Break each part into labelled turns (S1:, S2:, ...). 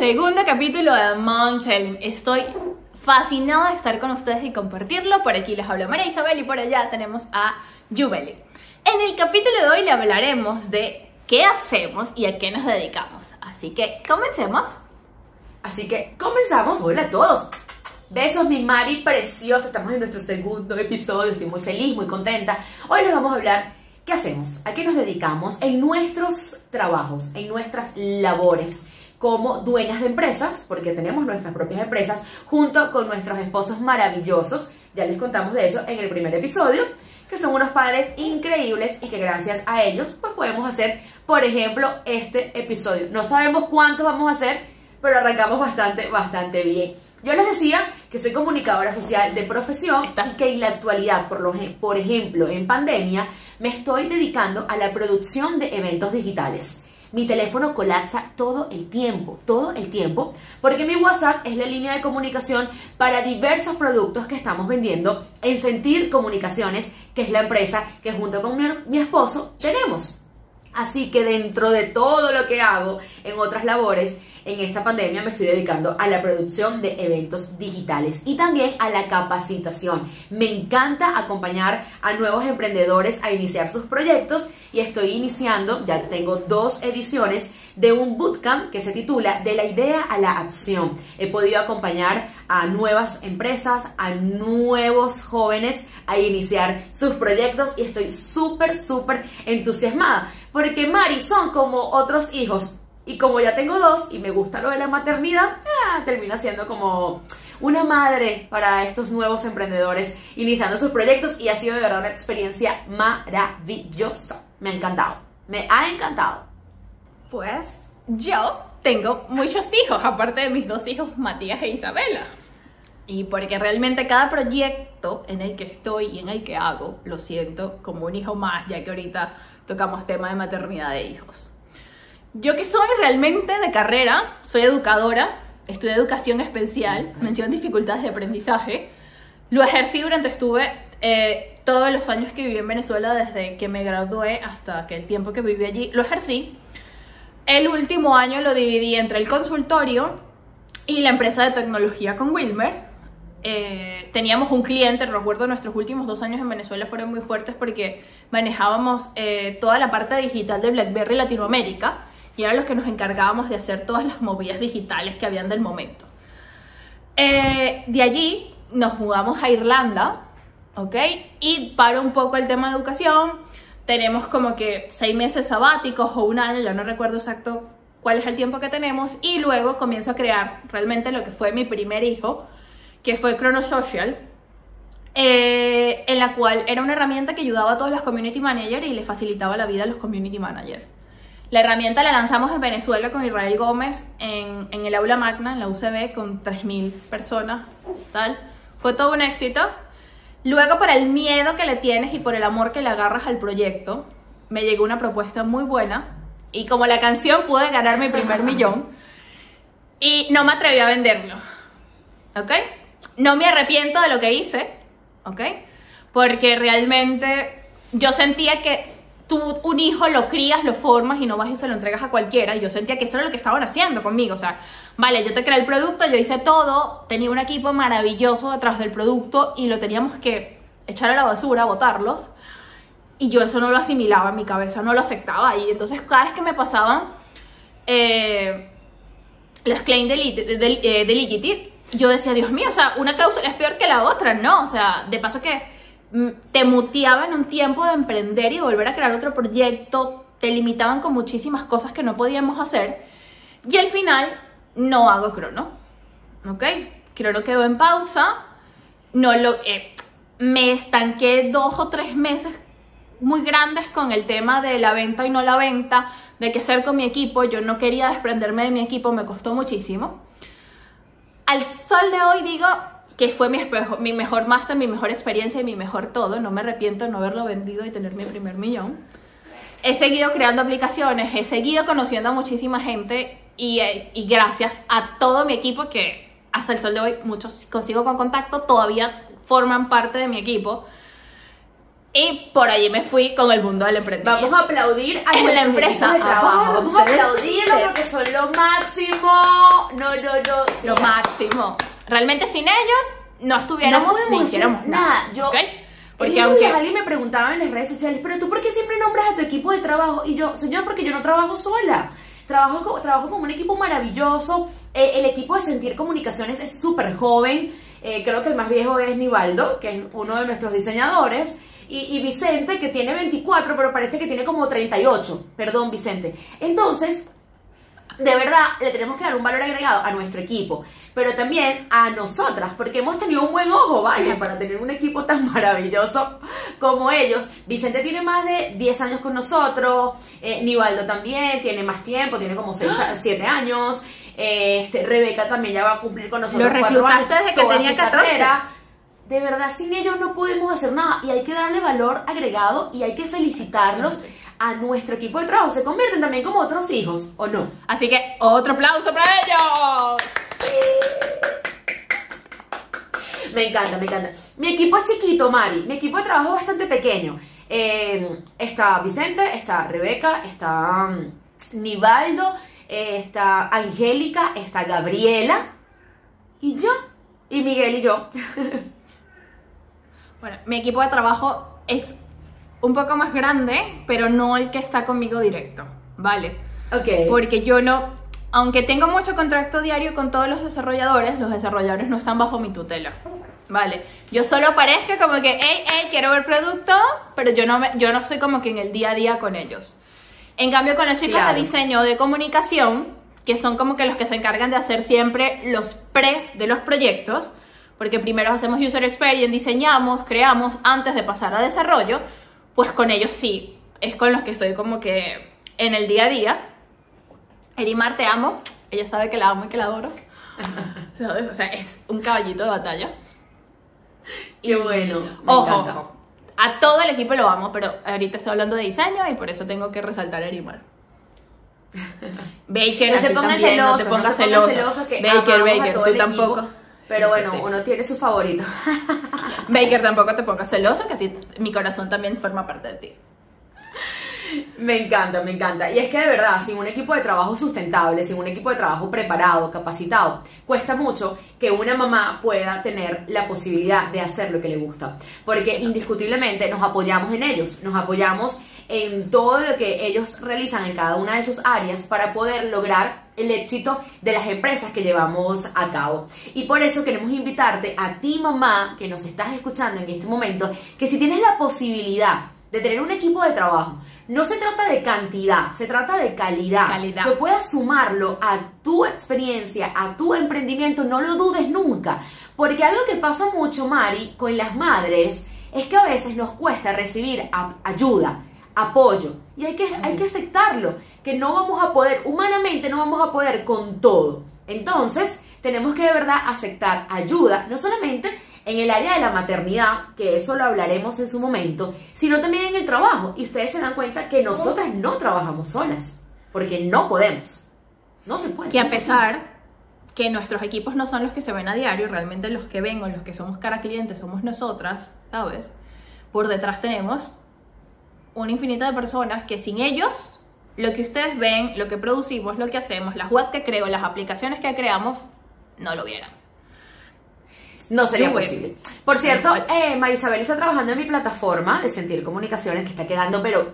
S1: segundo capítulo de Mountain. Estoy fascinada de estar con ustedes y compartirlo. Por aquí les habla María Isabel y por allá tenemos a Jubeli. En el capítulo de hoy le hablaremos de qué hacemos y a qué nos dedicamos. Así que comencemos.
S2: Así que comenzamos. Hola a todos. Besos, mi Mari preciosa. Estamos en nuestro segundo episodio. Estoy muy feliz, muy contenta. Hoy les vamos a hablar qué hacemos, a qué nos dedicamos en nuestros trabajos, en nuestras labores como dueñas de empresas, porque tenemos nuestras propias empresas, junto con nuestros esposos maravillosos. Ya les contamos de eso en el primer episodio, que son unos padres increíbles y que gracias a ellos pues podemos hacer, por ejemplo, este episodio. No sabemos cuántos vamos a hacer, pero arrancamos bastante, bastante bien. Yo les decía que soy comunicadora social de profesión y que en la actualidad, por, lo, por ejemplo, en pandemia, me estoy dedicando a la producción de eventos digitales. Mi teléfono colapsa todo el tiempo, todo el tiempo, porque mi WhatsApp es la línea de comunicación para diversos productos que estamos vendiendo en Sentir Comunicaciones, que es la empresa que junto con mi, mi esposo tenemos. Así que dentro de todo lo que hago en otras labores, en esta pandemia me estoy dedicando a la producción de eventos digitales y también a la capacitación. Me encanta acompañar a nuevos emprendedores a iniciar sus proyectos y estoy iniciando, ya tengo dos ediciones de un bootcamp que se titula De la idea a la acción. He podido acompañar a nuevas empresas, a nuevos jóvenes a iniciar sus proyectos y estoy súper, súper entusiasmada porque Mari son como otros hijos y como ya tengo dos y me gusta lo de la maternidad, ah, termina siendo como una madre para estos nuevos emprendedores iniciando sus proyectos y ha sido de verdad una experiencia maravillosa. Me ha encantado, me ha encantado.
S1: Pues yo tengo muchos hijos, aparte de mis dos hijos, Matías e Isabela. Y porque realmente cada proyecto en el que estoy y en el que hago, lo siento como un hijo más, ya que ahorita tocamos tema de maternidad de hijos. Yo que soy realmente de carrera, soy educadora, estudié educación especial, mención dificultades de aprendizaje. Lo ejercí durante, estuve eh, todos los años que viví en Venezuela, desde que me gradué hasta que el tiempo que viví allí, lo ejercí. El último año lo dividí entre el consultorio y la empresa de tecnología con Wilmer. Eh, teníamos un cliente, recuerdo nuestros últimos dos años en Venezuela fueron muy fuertes porque manejábamos eh, toda la parte digital de BlackBerry Latinoamérica y eran los que nos encargábamos de hacer todas las movidas digitales que habían del momento. Eh, de allí nos mudamos a Irlanda, ¿ok? Y para un poco el tema de educación, tenemos como que seis meses sabáticos o un año, ya no recuerdo exacto cuál es el tiempo que tenemos, y luego comienzo a crear realmente lo que fue mi primer hijo, que fue Chronosocial, eh, en la cual era una herramienta que ayudaba a todos los community managers y le facilitaba la vida a los community managers. La herramienta la lanzamos en Venezuela con Israel Gómez en, el aula magna, en la UCB, con 3.000 personas, tal. Fue todo un éxito. Luego, por el miedo que le tienes y por el amor que le agarras al proyecto, me llegó una propuesta muy buena. Y como la canción, pude ganar mi primer millón. Y no me atreví a venderlo. ¿Ok? No me arrepiento de lo que hice. ¿Ok? Porque realmente yo sentía que tú un hijo lo crías, lo formas y no vas y se lo entregas a cualquiera. Y yo sentía que eso era lo que estaban haciendo conmigo. O sea, vale, yo te creé el producto, yo hice todo, tenía un equipo maravilloso detrás del producto y lo teníamos que echar a la basura, botarlos. Y yo eso no lo asimilaba en mi cabeza, no lo aceptaba. Y entonces cada vez que me pasaban eh, las claims de, eh, yo decía, Dios mío, o sea, una cláusula es peor que la otra, ¿no? O sea, de paso que te muteaban un tiempo de emprender y volver a crear otro proyecto, te limitaban con muchísimas cosas que no podíamos hacer. Y al final no hago crono. ¿Ok? Crono quedó en pausa. No lo, eh, me estanqué dos o tres meses muy grandes con el tema de la venta y no la venta, de qué hacer con mi equipo. Yo no quería desprenderme de mi equipo, me costó muchísimo. Al sol de hoy digo, que fue mi, mi mejor máster, mi mejor experiencia y mi mejor todo. No me arrepiento de no haberlo vendido y tener mi primer millón. He seguido creando aplicaciones, he seguido conociendo a muchísima gente y, eh, y gracias a todo mi equipo que hasta el sol de hoy muchos consigo con contacto, todavía forman parte de mi equipo. Y por allí me fui con el mundo del emprendimiento.
S2: Vamos a aplaudir a
S1: la empresa,
S2: de trabajo. Vamos a
S1: aparte.
S2: aplaudirlos porque son lo máximo. No, no, no.
S1: Lo máximo. Realmente sin ellos no estuviéramos
S2: No
S1: ni hiciéramos nada.
S2: nada. Yo-
S1: ¿ok?
S2: Porque
S1: Porque aunque
S2: alguien me preguntaba en las redes sociales, pero tú por qué siempre nombras a tu equipo de trabajo? Y yo, señor, porque yo no trabajo sola. Trabajo, co- trabajo con un equipo maravilloso. Eh, el equipo de Sentir Comunicaciones es súper joven. Eh, creo que el más viejo es Nivaldo, que es uno de nuestros diseñadores. Y, y Vicente, que tiene 24, pero parece que tiene como 38. Perdón, Vicente. Entonces, de verdad le tenemos que dar un valor agregado a nuestro equipo, pero también a nosotras, porque hemos tenido un buen ojo, vaya, para tener un equipo tan maravilloso como ellos. Vicente tiene más de 10 años con nosotros, eh, Nivaldo también tiene más tiempo, tiene como 6, 7 años. eh, Este, Rebeca también ya va a cumplir con nosotros.
S1: Lo reclutaste
S2: años,
S1: desde que tenía
S2: su
S1: 14.
S2: carrera. De verdad, sin ellos no podemos hacer nada y hay que darle valor agregado y hay que felicitarlos a nuestro equipo de trabajo. Se convierten también como otros hijos, ¿o no?
S1: Así que otro aplauso para ellos.
S2: Me encanta, me encanta. Mi equipo es chiquito, Mari. Mi equipo de trabajo es bastante pequeño. Eh, está Vicente, está Rebeca, está um, Nivaldo, eh, está Angélica, está Gabriela y yo. Y Miguel y yo.
S1: Bueno, mi equipo de trabajo es un poco más grande, pero no el que está conmigo directo, ¿vale?
S2: ok.
S1: Porque yo no, aunque tengo mucho contacto diario con todos los desarrolladores, los desarrolladores no están bajo mi tutela. Vale, yo solo aparezco como que, hey, hey, quiero ver producto, pero yo no, me, yo no soy como que en el día a día con ellos. En cambio, con los chicos
S2: Claro.
S1: de diseño o de comunicación, que son como que los que se encargan de hacer siempre los pre de los proyectos, porque primero hacemos user experience, diseñamos, creamos antes de pasar a desarrollo, pues con ellos sí, es con los que estoy como que en el día a día. Erimar, te amo. Ella sabe que la amo y que la adoro. ¿Sabes? O sea, es un caballito de batalla.
S2: Qué bueno. Me
S1: Ojo,
S2: encanta.
S1: ojo. A todo el equipo lo amo, pero ahorita estoy hablando de diseño y por eso tengo que resaltar a Erimar. Baker,
S2: No se pongan
S1: no
S2: celosos,
S1: te pongas
S2: no se
S1: celoso.
S2: pongan celosos que
S1: Baker, Baker, tú
S2: equipo,
S1: tampoco.
S2: Pero
S1: Sí, sí,
S2: bueno,
S1: sí.
S2: uno tiene su favorito.
S1: Baker, tampoco te pongas celoso, que a ti, mi corazón también forma parte de ti.
S2: Me encanta, me encanta. Y es que de verdad, sin un equipo de trabajo sustentable, sin un equipo de trabajo preparado, capacitado, cuesta mucho que una mamá pueda tener la posibilidad de hacer lo que le gusta. Porque indiscutiblemente nos apoyamos en ellos, nos apoyamos en todo lo que ellos realizan en cada una de sus áreas para poder lograr el éxito de las empresas que llevamos a cabo. Y por eso queremos invitarte a ti, mamá, que nos estás escuchando en este momento, que si tienes la posibilidad de tener un equipo de trabajo, no se trata de cantidad, se trata de calidad.
S1: Calidad.
S2: Que puedas sumarlo a tu experiencia, a tu emprendimiento, no lo dudes nunca. Porque algo que pasa mucho, Mari, con las madres, es que a veces nos cuesta recibir ayuda, apoyo. Y hay que, hay que aceptarlo, que no vamos a poder, humanamente no vamos a poder con todo. Entonces, tenemos que de verdad aceptar ayuda, no solamente en el área de la maternidad, que eso lo hablaremos en su momento, sino también en el trabajo. Y ustedes se dan cuenta que nosotras no trabajamos solas, porque no podemos. No se puede.
S1: Que a pesar que nuestros equipos no son los que se ven a diario, realmente los que ven o los que somos cara clientes somos nosotras, ¿sabes? Por detrás tenemos una infinidad de personas que sin ellos, lo que ustedes ven, lo que producimos, lo que hacemos, las webs que creo, las aplicaciones que creamos, no lo vieran.
S2: No sería
S1: Yo,
S2: posible. Por cierto, eh, Marisabel está trabajando en mi plataforma de Sentir Comunicaciones, que está quedando, pero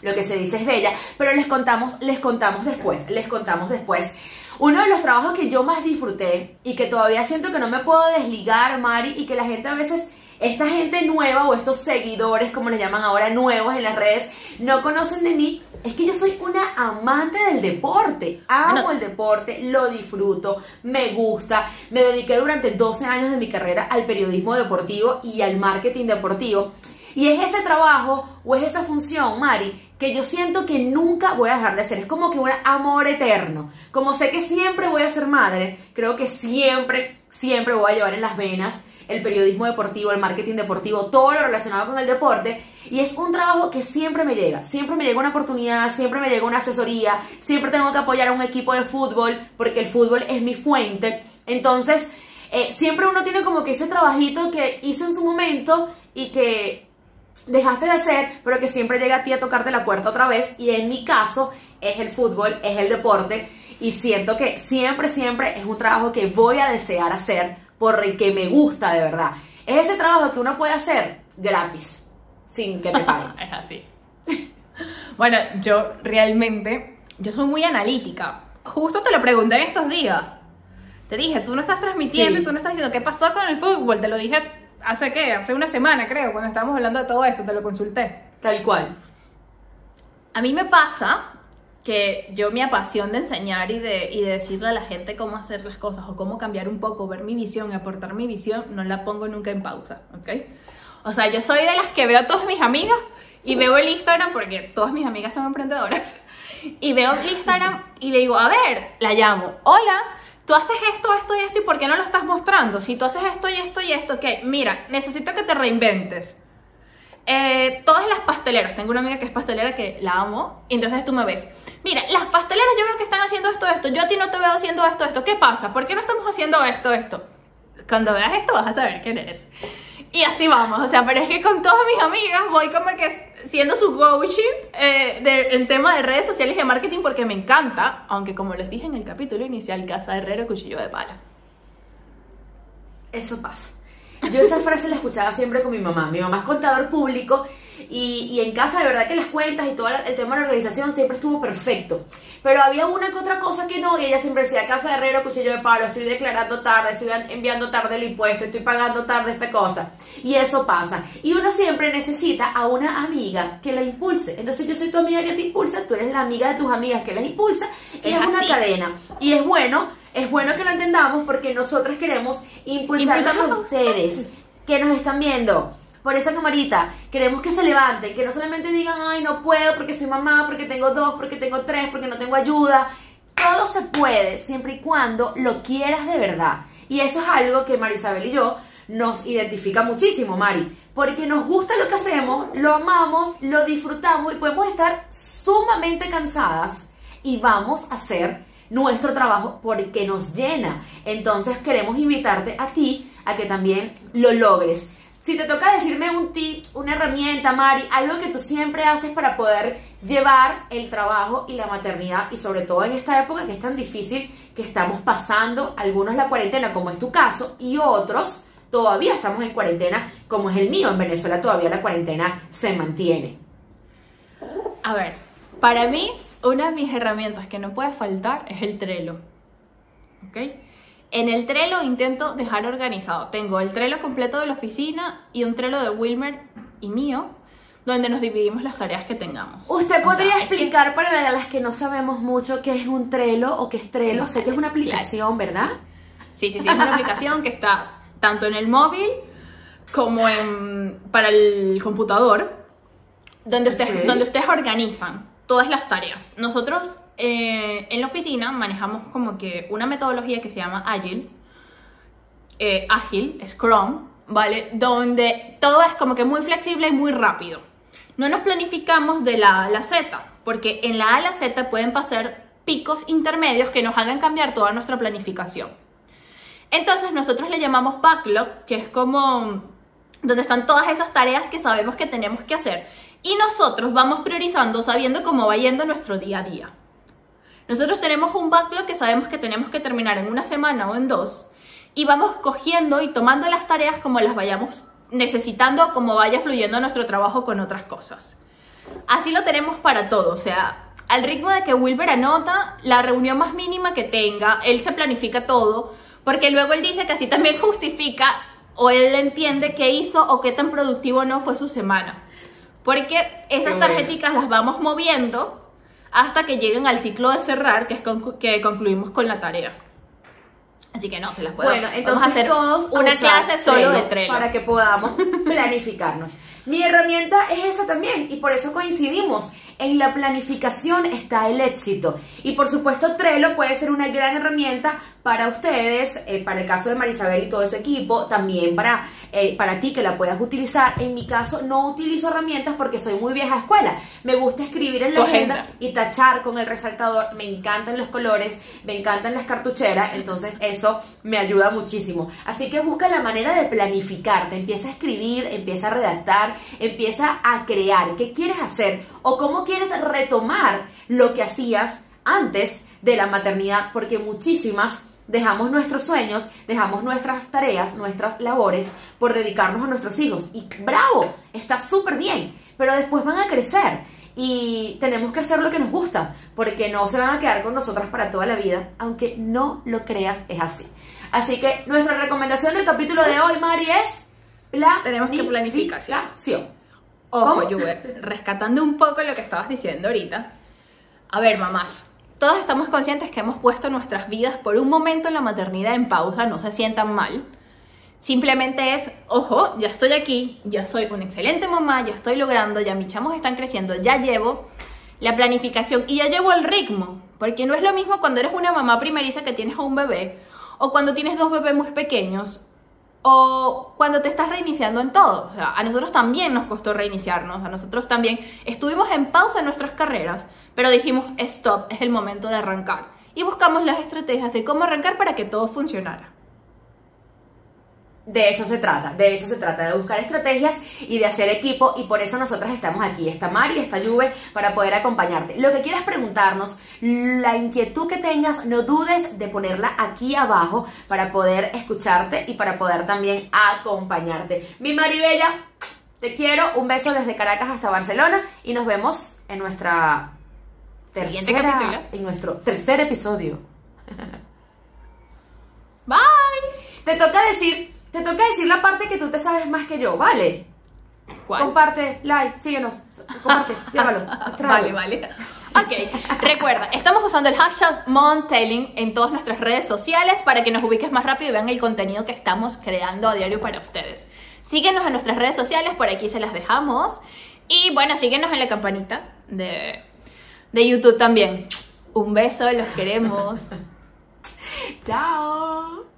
S2: lo que se dice es bella. Pero les contamos, les contamos después, les contamos después. Uno de los trabajos que yo más disfruté y que todavía siento que no me puedo desligar, Mari, y que la gente a veces, esta gente nueva o estos seguidores, como les llaman ahora, nuevos en las redes, no conocen de mí, es que yo soy una amante del deporte. Amo
S1: Bueno.
S2: el deporte, lo disfruto, me gusta. Me dediqué durante 12 años de mi carrera al periodismo deportivo y al marketing deportivo. Y es ese trabajo o es esa función, Mari, que yo siento que nunca voy a dejar de hacer. Es como que un amor eterno. Como sé que siempre voy a ser madre, creo que siempre, siempre voy a llevar en las venas el periodismo deportivo, el marketing deportivo, todo lo relacionado con el deporte. Y es un trabajo que siempre me llega. Siempre me llega una oportunidad, siempre me llega una asesoría, siempre tengo que apoyar a un equipo de fútbol, porque el fútbol es mi fuente. Entonces, eh, siempre uno tiene como que ese trabajito que hizo en su momento y que dejaste de hacer, pero que siempre llega a ti a tocarte la puerta otra vez. Y en mi caso es el fútbol, es el deporte. Y siento que siempre, siempre es un trabajo que voy a desear hacer porque me gusta de verdad. Es ese trabajo que uno puede hacer gratis, sin que te paguen.
S1: es así. bueno, yo realmente, yo soy muy analítica. Justo te lo pregunté en estos días. Te dije, tú no estás transmitiendo,
S2: Sí.
S1: tú no estás diciendo qué pasó con el fútbol. Te lo dije hace qué, hace una semana creo, cuando estábamos hablando de todo esto, te lo consulté.
S2: Tal cual.
S1: A mí me pasa que yo mi apasión de enseñar y de, y de decirle a la gente cómo hacer las cosas o cómo cambiar un poco, ver mi visión aportar mi visión, no la pongo nunca en pausa, ¿ok? O sea, yo soy de las que veo a todas mis amigas y veo el Instagram porque todas mis amigas son emprendedoras y veo el Instagram y le digo, a ver, la llamo, hola, tú haces esto, esto y esto y ¿por qué no lo estás mostrando? Si tú haces esto y esto y esto, ¿qué? Mira, necesito que te reinventes. Eh, todas las pasteleras, tengo una amiga que es pastelera que la amo, y entonces tú me ves. Mira, las pasteleras yo veo que están haciendo esto, esto, yo a ti no te veo haciendo esto, esto, ¿qué pasa? ¿Por qué no estamos haciendo esto, esto? Cuando veas esto vas a saber quién eres. Y así vamos, o sea, pero es que con todas mis amigas voy como que siendo su coaching eh, en tema de redes sociales y de marketing porque me encanta, aunque como les dije en el capítulo inicial, casa herrero, cuchillo de pala.
S2: Eso pasa. Yo esa frase la escuchaba siempre con mi mamá. Mi mamá es contador público y, y en casa de verdad que las cuentas y todo el tema de la organización siempre estuvo perfecto. Pero había una que otra cosa que no y ella siempre decía, casa de herrero, cuchillo de palo, estoy declarando tarde, estoy enviando tarde el impuesto, estoy pagando tarde esta cosa. Y eso pasa. Y uno siempre necesita a una amiga que la impulse. Entonces yo soy tu amiga que te impulsa, tú eres la amiga de tus amigas que las impulsa y
S1: Es
S2: es, una cadena. Y es bueno es bueno que lo entendamos porque nosotros queremos Impulsarlos a ustedes que nos están viendo por esa camarita. Queremos que se levanten, que no solamente digan, ay, no puedo porque soy mamá, porque tengo dos, porque tengo tres, porque no tengo ayuda. Todo se puede siempre y cuando lo quieras de verdad. Y eso es algo que Marisabel y yo nos identifica muchísimo, Mari. Porque nos gusta lo que hacemos, lo amamos, lo disfrutamos y podemos estar sumamente cansadas y vamos a hacer nuestro trabajo porque nos llena. Entonces queremos invitarte a ti a que también lo logres. Si te toca decirme un tip, una herramienta, Mari, algo que tú siempre haces para poder llevar el trabajo y la maternidad y sobre todo en esta época que es tan difícil que estamos pasando, algunos la cuarentena como es tu caso y otros todavía estamos en cuarentena como es el mío. En Venezuela todavía la cuarentena se mantiene.
S1: A ver, para mí, una de mis herramientas que no puede faltar es el Trello. ¿Ok? En el Trello intento dejar organizado. Tengo el Trello completo de la oficina y un Trello de Wilmer y mío, donde nos dividimos las tareas que tengamos.
S2: ¿Usted
S1: O
S2: podría
S1: sea, es que-
S2: explicar para las que no sabemos mucho qué es un Trello o qué es Trello? Sé que es una
S1: Claro.
S2: aplicación, ¿verdad?
S1: Sí, sí, sí, es una aplicación que está tanto en el móvil como en, para el computador, donde ustedes, donde ustedes organizan todas las tareas. Nosotros eh, en la oficina manejamos como que una metodología que se llama Agile, eh, ágil, Scrum, ¿vale? Donde todo es como que muy flexible y muy rápido. No nos planificamos de la A a la Z, porque en la A a la Z pueden pasar picos intermedios que nos hagan cambiar toda nuestra planificación. Entonces nosotros le llamamos backlog, que es como donde están todas esas tareas que sabemos que tenemos que hacer. Y nosotros vamos priorizando sabiendo cómo va yendo nuestro día a día. Nosotros tenemos un backlog que sabemos que tenemos que terminar en una semana o en dos. Y vamos cogiendo y tomando las tareas como las vayamos necesitando, como vaya fluyendo nuestro trabajo con otras cosas. Así lo tenemos para todo, o sea, al ritmo de que Wilber anota la reunión más mínima que tenga, él se planifica todo, porque luego él dice que así también justifica o él entiende qué hizo o qué tan productivo no fue su semana. Porque esas tarjeticas las vamos moviendo hasta que lleguen al ciclo de cerrar, que es que concluimos con la tarea. Así que no, se las puedo.
S2: Bueno,
S1: Vamos
S2: entonces
S1: a hacer
S2: todos
S1: una clase solo de Trello.
S2: para que podamos planificarnos. Mi herramienta es esa también y por eso coincidimos. En la planificación está el éxito. Y por supuesto Trello puede ser una gran herramienta para ustedes, eh, para el caso de Marisabel y todo su equipo, también para, eh, para ti que la puedas utilizar. En mi caso no utilizo herramientas porque soy muy vieja escuela. Me gusta escribir en la agenda
S1: agenda.
S2: y tachar con el resaltador. Me encantan los colores, me encantan las cartucheras, entonces eso eso me ayuda muchísimo. Así que busca la manera de planificarte, empieza a escribir, empieza a redactar, empieza a crear qué quieres hacer o cómo quieres retomar lo que hacías antes de la maternidad, porque muchísimas dejamos nuestros sueños, dejamos nuestras tareas, nuestras labores por dedicarnos a nuestros hijos. Y bravo, está súper bien, pero después van a crecer y tenemos que hacer lo que nos gusta, porque no se van a quedar con nosotras para toda la vida, aunque no lo creas, es así. Así que nuestra recomendación del capítulo de hoy, Mari, es
S1: Tenemos que planificación.
S2: Ojo,
S1: Juve, rescatando un poco lo que estabas diciendo ahorita. A ver, mamás, todos estamos conscientes que hemos puesto nuestras vidas por un momento en la maternidad en pausa, no se sientan mal. Simplemente es, ojo, ya estoy aquí, ya soy una excelente mamá, ya estoy logrando, ya mis chamos están creciendo, ya llevo la planificación y ya llevo el ritmo. Porque no es lo mismo cuando eres una mamá primeriza que tienes a un bebé o cuando tienes dos bebés muy pequeños o cuando te estás reiniciando en todo. O sea, a nosotros también nos costó reiniciarnos, a nosotros también estuvimos en pausa en nuestras carreras, pero dijimos, stop, es el momento de arrancar. Y buscamos las estrategias de cómo arrancar para que todo funcionara.
S2: De eso se trata, de eso se trata, de buscar estrategias y de hacer equipo y por eso nosotras estamos aquí, está Mari, está Juve, para poder acompañarte. Lo que quieras preguntarnos, la inquietud que tengas, no dudes de ponerla aquí abajo para poder escucharte y para poder también acompañarte. Mi Mari Bella, te quiero, un beso desde Caracas hasta Barcelona y nos vemos en nuestra tercera, en nuestro tercer episodio.
S1: Bye.
S2: Te toca decir te toca decir la parte que tú te sabes más que yo, ¿vale?
S1: ¿Cuál?
S2: Comparte, like, síguenos, comparte, llévalo.
S1: Vale, vale. Ok, recuerda, estamos usando el hashtag Montelling en todas nuestras redes sociales para que nos ubiques más rápido y vean el contenido que estamos creando a diario para ustedes. Síguenos en nuestras redes sociales, por aquí se las dejamos. Y bueno, síguenos en la campanita de, de YouTube también. Un beso, los queremos.
S2: Chao.